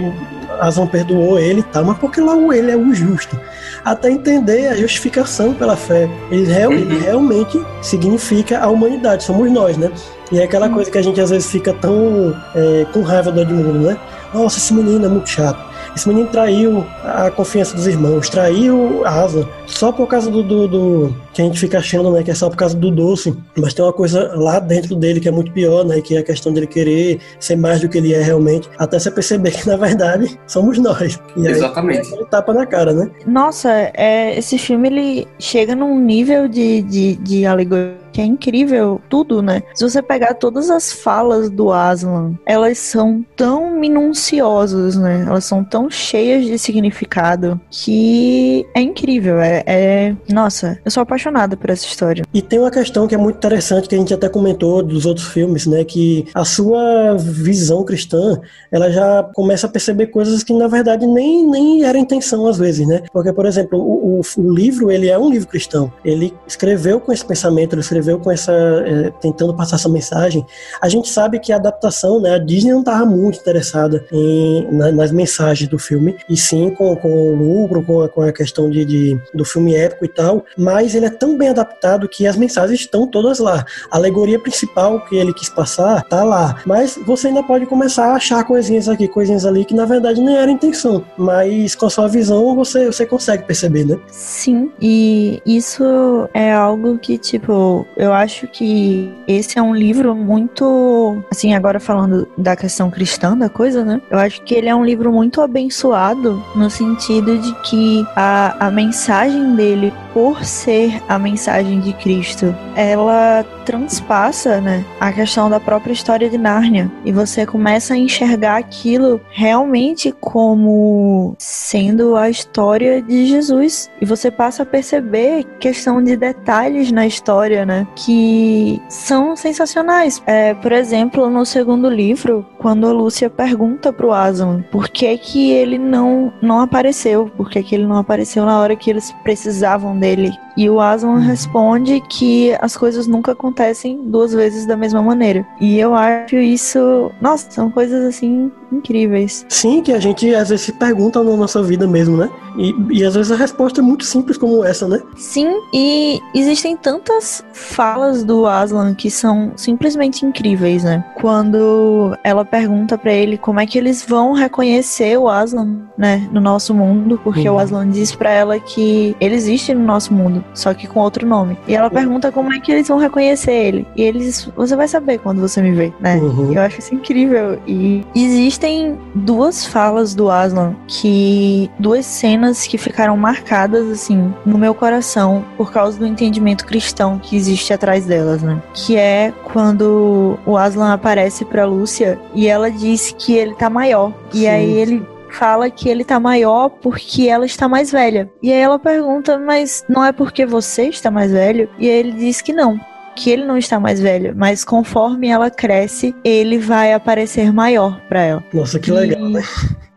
Aslan perdoou ele e tal, mas porque lá o ele é o justo? Até entender a justificação pela fé. Ele, real, ele uhum. realmente significa a humanidade, somos nós, né? E é aquela coisa que a gente às vezes fica tão é, com raiva do Edmundo, né? Nossa, esse menino é muito chato. esse menino traiu a confiança dos irmãos, traiu a Aslan, só por causa do, do, do, que a gente fica achando, né, que é só por causa do doce, mas tem uma coisa lá dentro dele que é muito pior, né, que é a questão dele querer ser mais do que ele é realmente, até você perceber que na verdade somos nós. E Exatamente. Aí, ele tapa na cara, né? Nossa, é, esse filme ele chega num nível de, de, de alegoria que é incrível tudo, né? Se você pegar todas as falas do Aslan, elas são tão minuciosas, né? Elas são tão cheias de significado que é incrível. É, é, Nossa, eu sou apaixonada por essa história. E tem uma questão que é muito interessante que a gente até comentou dos outros filmes, né? Que a sua visão cristã, ela já começa a perceber coisas que na verdade nem, nem era intenção às vezes, né? Porque, por exemplo, o, o, o livro, ele é um livro cristão. Ele escreveu com esse pensamento, ele escreveu escreveu com essa é, tentando passar essa mensagem. A gente sabe que a adaptação, né, a Disney não estava muito interessada em, na, nas mensagens do filme, e sim com, com o lucro, com a, com a questão de, de, do filme épico e tal, mas ele é tão bem adaptado que as mensagens estão todas lá. A alegoria principal que ele quis passar tá lá, mas você ainda pode começar a achar coisinhas aqui, coisinhas ali que na verdade nem era intenção, mas com a sua visão você, você consegue perceber, né? Sim, e isso é algo que, tipo, eu acho que esse é um livro muito, assim, agora falando da questão cristã da coisa, né? Eu acho que ele é um livro muito abençoado no sentido de que a, a mensagem dele, por ser a mensagem de Cristo, ela transpassa, né, a questão da própria história de Nárnia. E você começa a enxergar aquilo realmente como sendo a história de Jesus. E você passa a perceber questão de detalhes na história, né, que são sensacionais. É, por exemplo, no segundo livro, quando a Lúcia pergunta pro Aslan por que que ele não não apareceu, por que que ele não apareceu na hora que eles precisavam dele. E o Aslan uhum. responde que as coisas nunca acontecem duas vezes da mesma maneira. E eu acho isso, nossa, são coisas assim incríveis. Sim, que a gente às vezes se pergunta na nossa vida mesmo, né? E, e às vezes a resposta é muito simples como essa, né? Sim, e existem tantas falas do Aslan que são simplesmente incríveis, né? Quando ela pergunta para ele como é que eles vão reconhecer o Aslan, né, no nosso mundo, porque uhum. o Aslan diz para ela que ele existe no nosso mundo, só que com outro nome. E ela pergunta como é que eles vão reconhecer ele. E eles, você vai saber quando você me vê, né? Uhum. Eu acho isso incrível. E existem duas falas do Aslan que duas cenas que ficaram marcadas assim no meu coração por causa do entendimento cristão que existe atrás delas, né? Que é quando o Aslan aparece para Lúcia e ela diz que ele tá maior. Sim. E aí ele fala que ele tá maior porque ela está mais velha. E aí ela pergunta, mas não é porque você está mais velho? E aí ele diz que não. Que ele não está mais velho, mas conforme ela cresce, ele vai aparecer maior para ela. Nossa, que legal, e né?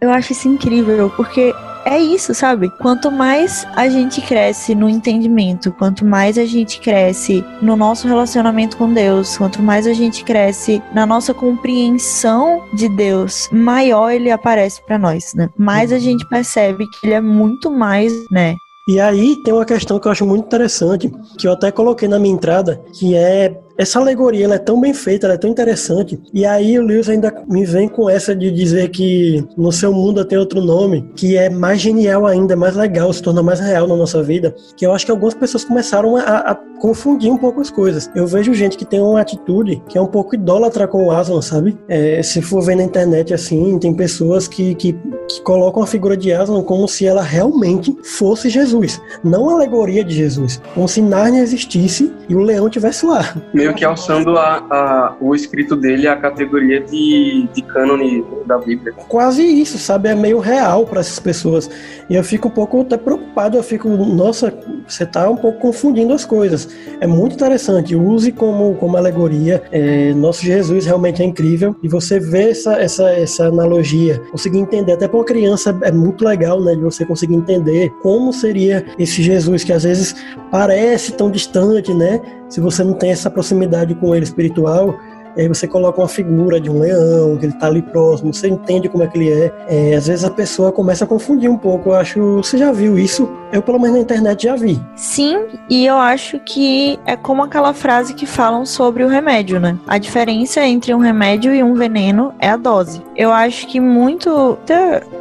Eu acho isso incrível, porque é isso, sabe? Quanto mais a gente cresce no entendimento, quanto mais a gente cresce no nosso relacionamento com Deus, quanto mais a gente cresce na nossa compreensão de Deus, maior ele aparece para nós, né? Mais a gente percebe que ele é muito mais, né? E aí tem uma questão que eu acho muito interessante, que eu até coloquei na minha entrada, que é essa alegoria ela é tão bem feita, ela é tão interessante. E aí o Lewis ainda me vem com essa de dizer que no seu mundo tem outro nome, que é mais genial ainda, mais legal, se torna mais real na nossa vida. Que eu acho que algumas pessoas começaram a, a confundir um pouco as coisas. Eu vejo gente que tem uma atitude que é um pouco idólatra com o Aslan, sabe? É, se for ver na internet assim, tem pessoas que, que, que colocam a figura de Aslan como se ela realmente fosse Jesus, não a alegoria de Jesus, como se Narnia existisse e o leão tivesse lá. Meu meio que alçando a, a, o escrito dele à categoria de, de cânone da Bíblia. Quase isso, sabe? É meio real para essas pessoas. E eu fico um pouco até preocupado, eu fico, nossa, você está um pouco confundindo as coisas. É muito interessante, use como, como alegoria. É, nosso Jesus realmente é incrível. E você vê essa, essa, essa analogia, conseguir entender, até para uma criança é muito legal, né? De você conseguir entender como seria esse Jesus que às vezes parece tão distante, né? Se você não tem essa proximidade com ele espiritual, e aí você coloca uma figura de um leão, que ele tá ali próximo, você entende como é que ele é. é às vezes a pessoa começa a confundir um pouco. Eu acho. Você já viu isso? Eu, pelo menos na internet, já vi. Sim, e eu acho que é como aquela frase que falam sobre o remédio, né? A diferença entre um remédio e um veneno é a dose. Eu acho que muito,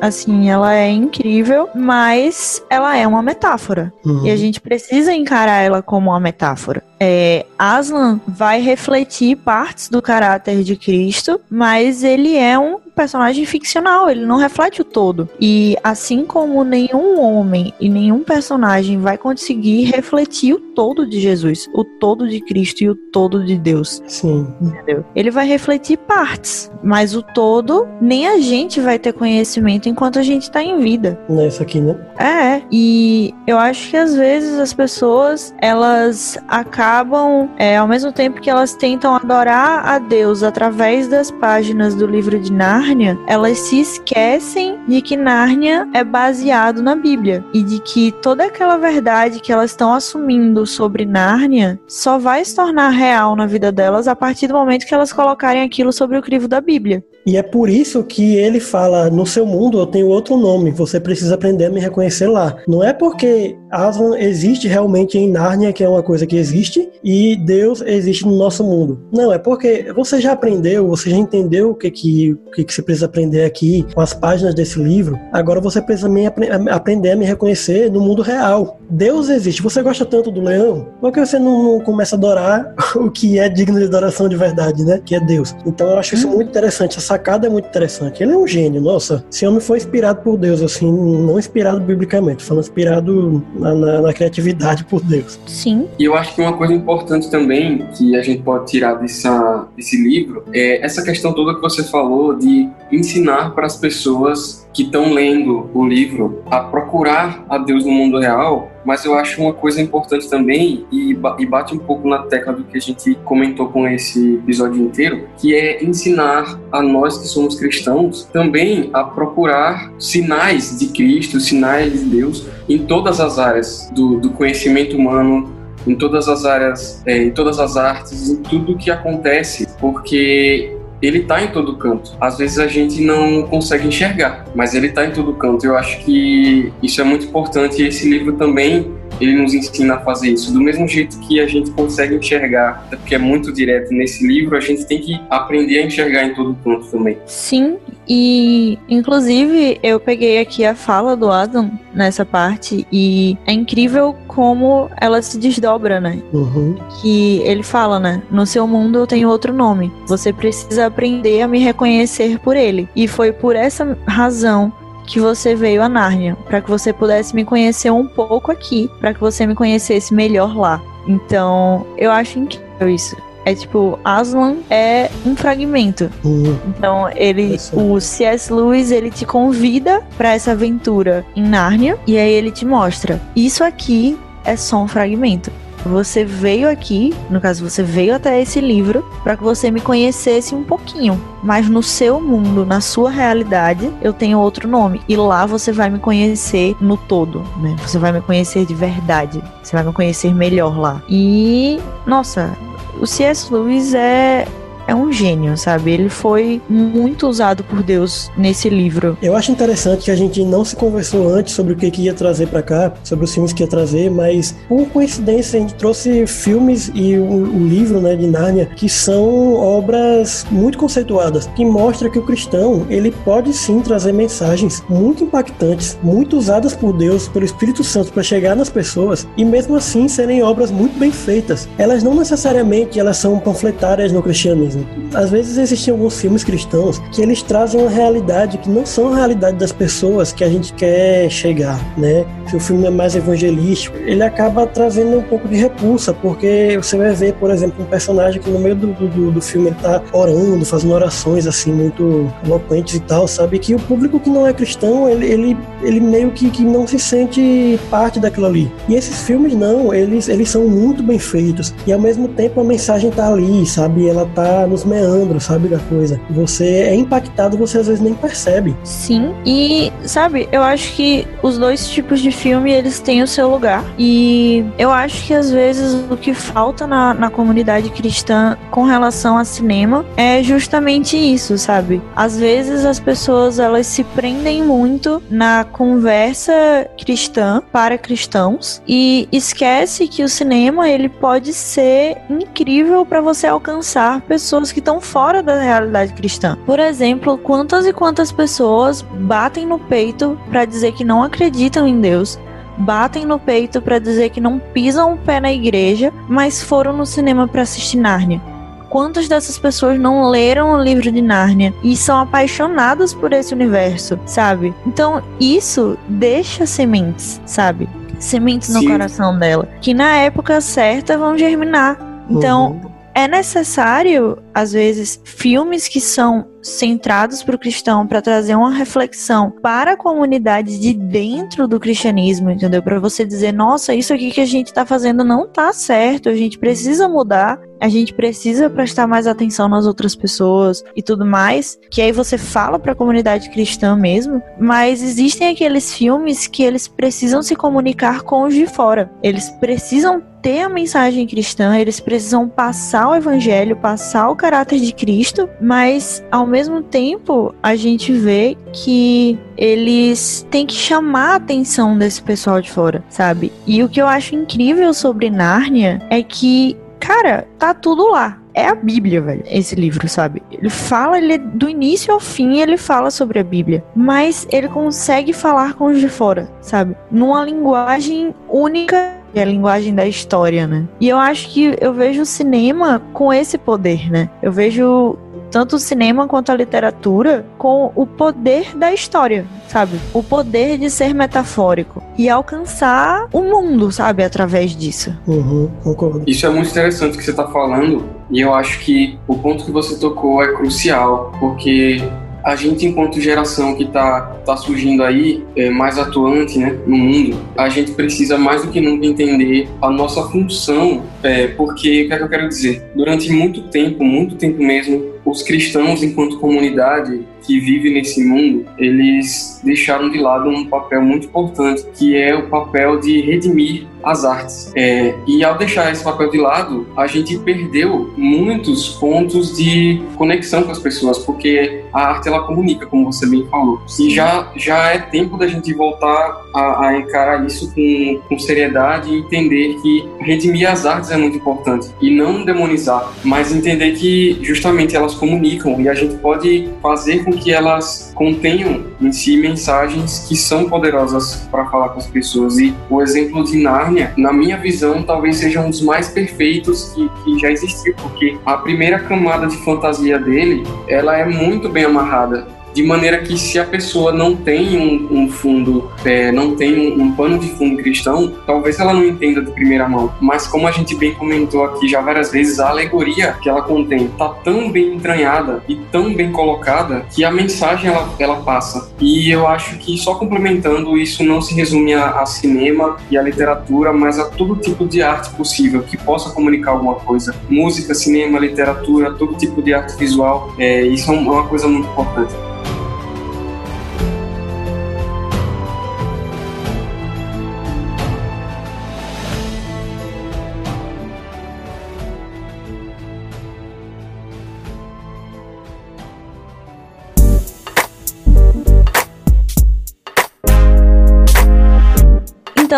assim, ela é incrível, mas ela é uma metáfora. Uhum. E a gente precisa encarar ela como uma metáfora. É, Aslan vai refletir partes do caráter de Cristo, mas ele é um personagem ficcional, ele não reflete o todo. E assim como nenhum homem e nenhum personagem vai conseguir refletir o todo de Jesus, o todo de Cristo e o todo de Deus. Sim. Entendeu? Ele vai refletir partes, mas o todo nem a gente vai ter conhecimento enquanto a gente tá em vida. Nessa aqui, né? É, e eu acho que às vezes as pessoas elas acabam, é, ao mesmo tempo que elas tentam adorar a Deus através das páginas do livro de Nar Nárnia, elas se esquecem de que Nárnia é baseado na Bíblia e de que toda aquela verdade que elas estão assumindo sobre Nárnia só vai se tornar real na vida delas a partir do momento que elas colocarem aquilo sobre o crivo da Bíblia. E é por isso que ele fala: no seu mundo eu tenho outro nome, você precisa aprender a me reconhecer lá. Não é porque Aslan existe realmente em Nárnia, que é uma coisa que existe, e Deus existe no nosso mundo. Não, é porque você já aprendeu, você já entendeu o que, que, o que, que você precisa aprender aqui com as páginas desse livro. Agora você precisa me aprender a me reconhecer no mundo real. Deus existe. Você gosta tanto do leão? Por que você não, não começa a adorar o que é digno de adoração de verdade, né? Que é Deus. Então eu acho isso muito interessante. Essa sacada é muito interessante. Ele é um gênio, nossa. Esse homem foi inspirado por Deus, assim, não inspirado biblicamente, falando inspirado na, na, na criatividade por Deus. Sim. E eu acho que uma coisa importante também que a gente pode tirar dessa, desse livro é essa questão toda que você falou de ensinar para as pessoas que estão lendo o livro a procurar a Deus no mundo real mas eu acho uma coisa importante também, e, e bate um pouco na tecla do que a gente comentou com esse episódio inteiro, que é ensinar a nós que somos cristãos também a procurar sinais de Cristo, sinais de Deus em todas as áreas do, do conhecimento humano, em todas as áreas, é, em todas as artes, em tudo que acontece, porque ele está em todo canto. Às vezes a gente não consegue enxergar, mas ele está em todo canto. Eu acho que isso é muito importante e esse livro também ele nos ensina a fazer isso. Do mesmo jeito que a gente consegue enxergar, porque é muito direto nesse livro, a gente tem que aprender a enxergar em todo canto também. Sim, e inclusive eu peguei aqui a fala do Adam nessa parte e é incrível como ela se desdobra, né? Uhum. Que ele fala, né? No seu mundo eu tenho outro nome. Você precisa aprender a me reconhecer por ele. E foi por essa razão que você veio a Nárnia, para que você pudesse me conhecer um pouco aqui, para que você me conhecesse melhor lá. Então, eu acho incrível isso. É tipo, Aslan é um fragmento. Uhum. Então, ele, o C.S. Lewis, ele te convida para essa aventura em Nárnia e aí ele te mostra: isso aqui é só um fragmento. Você veio aqui, no caso, você veio até esse livro para que você me conhecesse um pouquinho. Mas no seu mundo, na sua realidade, eu tenho outro nome. E lá você vai me conhecer no todo, né? Você vai me conhecer de verdade. Você vai me conhecer melhor lá. E, nossa, o C.S. Lewis é é um gênio, sabe? Ele foi muito usado por Deus nesse livro. Eu acho interessante que a gente não se conversou antes sobre o que, que ia trazer para cá, sobre os filmes que ia trazer, mas por coincidência a gente trouxe filmes e o, o livro, né, de Nárnia, que são obras muito conceituadas, que mostra que o cristão, ele pode sim trazer mensagens muito impactantes, muito usadas por Deus, pelo Espírito Santo para chegar nas pessoas e mesmo assim serem obras muito bem feitas. Elas não necessariamente elas são panfletárias no cristianismo às vezes existem alguns filmes cristãos que eles trazem uma realidade que não são a realidade das pessoas que a gente quer chegar, né? Se o filme é mais evangelístico, ele acaba trazendo um pouco de repulsa, porque você vai ver, por exemplo, um personagem que no meio do, do, do filme ele tá orando, fazendo orações assim muito eloquentes e tal, sabe? Que o público que não é cristão, ele, ele, ele meio que, que não se sente parte daquilo ali. E esses filmes não, eles, eles são muito bem feitos. E ao mesmo tempo a mensagem tá ali, sabe? Ela tá nos meandros, sabe, da coisa. Você é impactado, você às vezes nem percebe. Sim, e sabe, eu acho que os dois tipos de filme eles têm o seu lugar. E eu acho que às vezes o que falta na, na comunidade cristã com relação a cinema é justamente isso, sabe? Às vezes as pessoas elas se prendem muito na conversa cristã para cristãos e esquece que o cinema ele pode ser incrível para você alcançar pessoas que estão fora da realidade cristã. Por exemplo, quantas e quantas pessoas batem no peito para dizer que não acreditam em Deus, batem no peito para dizer que não pisam o pé na igreja, mas foram no cinema para assistir Nárnia. Quantas dessas pessoas não leram o livro de Nárnia e são apaixonadas por esse universo, sabe? Então, isso deixa sementes, sabe? Sementes no Sim. coração dela, que na época certa vão germinar. Então, Uhum. É necessário, às vezes, filmes que são centrados para o cristão para trazer uma reflexão para a comunidade de dentro do cristianismo, entendeu? Para você dizer, nossa, isso aqui que a gente está fazendo não tá certo, a gente precisa mudar, a gente precisa prestar mais atenção nas outras pessoas e tudo mais. Que aí você fala para a comunidade cristã mesmo, mas existem aqueles filmes que eles precisam se comunicar com os de fora. Eles precisam ter a mensagem cristã, eles precisam passar o evangelho, passar o caráter de Cristo, mas ao mesmo tempo a gente vê que eles têm que chamar a atenção desse pessoal de fora, sabe? E o que eu acho incrível sobre Nárnia é que, cara, tá tudo lá. É a Bíblia, velho, esse livro, sabe? Ele fala, ele do início ao fim, ele fala sobre a Bíblia, mas ele consegue falar com os de fora, sabe? Numa linguagem única é a linguagem da história, né? E eu acho que eu vejo o cinema com esse poder, né? Eu vejo tanto o cinema quanto a literatura com o poder da história, sabe? O poder de ser metafórico e alcançar o mundo, sabe? Através disso. Uhum, concordo. Isso é muito interessante o que você está falando, e eu acho que o ponto que você tocou é crucial, porque a gente, enquanto geração que está tá surgindo aí, é, mais atuante né, no mundo, a gente precisa mais do que nunca entender a nossa função, é, porque, o que é que eu quero dizer? Durante muito tempo, muito tempo mesmo, os cristãos, enquanto comunidade que vive nesse mundo, eles deixaram de lado um papel muito importante, que é o papel de redimir as artes. É, e ao deixar esse papel de lado, a gente perdeu muitos pontos de conexão com as pessoas, porque a arte ela comunica, como você bem falou. E já, já é tempo da gente voltar a, a encarar isso com, com seriedade e entender que redimir as artes é muito importante. E não demonizar, mas entender que justamente elas comunicam e a gente pode fazer com que elas contenham em si mensagens que são poderosas para falar com as pessoas. E o exemplo de Nárnia, na minha visão, talvez seja um dos mais perfeitos que, que já existiu, porque a primeira camada de fantasia dele, ela é muito bem amarrada de maneira que se a pessoa não tem um, um fundo, é, não tem um, um, pano de fundo cristão, talvez ela não entenda de primeira mão. Mas como a gente bem comentou aqui já várias vezes, a alegoria que ela contém está tão bem entranhada e tão bem colocada que a mensagem ela, ela passa. E eu acho que só complementando, isso não se resume a, a cinema e a literatura, mas a todo tipo de arte possível que possa comunicar alguma coisa. Música, cinema, literatura, todo tipo de arte visual, é, isso é uma coisa muito importante.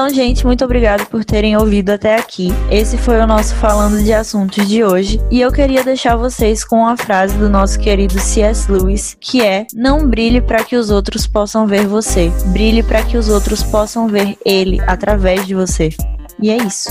Então, gente, muito obrigado por terem ouvido até aqui. Esse foi o nosso Falando de Assuntos de hoje. E eu queria deixar vocês com a frase do nosso querido C.S. Lewis, que é: Não brilhe para que os outros possam ver você, brilhe para que os outros possam ver ele através de você. E é isso.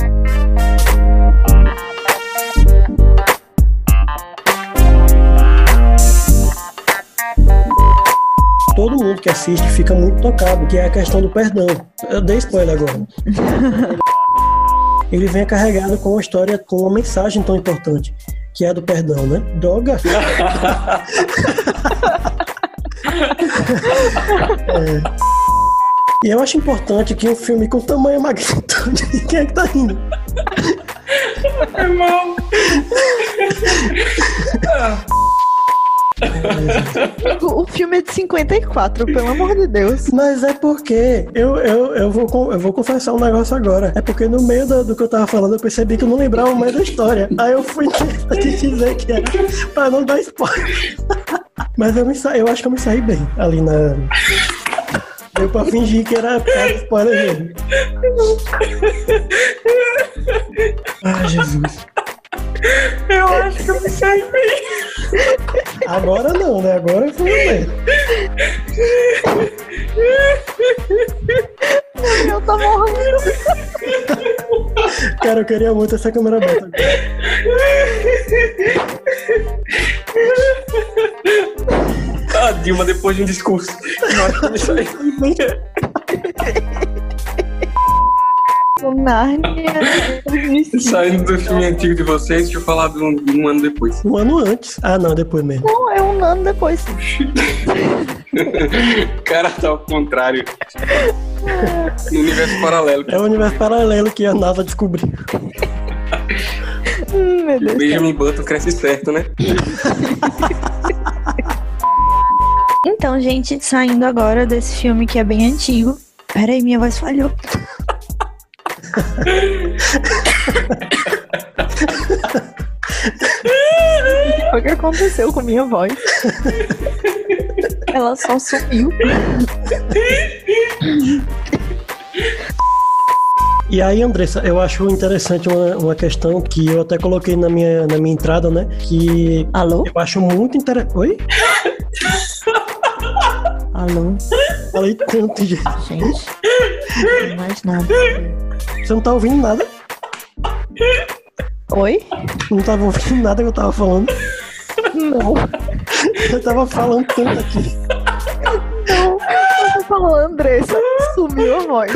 Que assiste fica muito tocado, que é a questão do perdão. Eu dei spoiler agora. Ele vem carregado com uma história, com uma mensagem tão importante, que é a do perdão, né? Droga! é. E eu acho importante que um filme com tamanho magnitude. Quem é que tá rindo? Irmão! O filme é de 54, pelo amor de Deus. Mas é porque eu, eu, eu, vou, eu vou confessar um negócio agora. É porque no meio do, do que eu tava falando, eu percebi que eu não lembrava mais da história. Aí eu fui de dizer que era pra não dar spoiler. Mas eu, me sa... eu acho que eu me saí bem ali na. Deu pra fingir que era era spoiler mesmo. Ai, Jesus. Eu acho que eu me saí bem. Agora não, né? Agora foi uma merda. Eu tô morrendo. Cara, eu queria muito essa câmera aberta. A Dilma, depois de um discurso. Eu acho que eu me saí bem. O Nárnia. Saindo do filme antigo de vocês, deixa eu falar de um, um ano depois. Um ano antes. Ah, não, depois mesmo. Não, é um ano depois. O cara tá ao contrário. No universo paralelo. É o universo paralelo que a NASA descobriu. Hum, meu Deus. Benjamin Button cresce certo, né? Então, gente, saindo agora desse filme que é bem antigo. Peraí, minha voz falhou. O que aconteceu com minha voz? Ela só sumiu. E aí, Andressa, eu acho interessante uma, uma questão que eu até coloquei na minha, na minha entrada, né? Que Alô? eu acho muito interessante. Oi? Alô? Falei tanto, gente. Gente. Não mais nada. Você não tá ouvindo nada? Oi? Não tava ouvindo nada que eu tava falando. Não. Eu tava falando tanto aqui. Não. Você falou Andressa. Sumiu a voz.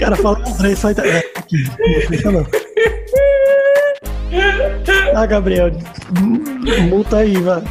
Cara fala, Andressa, aí tá. É, aqui. Não fecha não. Ah, Gabriel, multa aí, vai.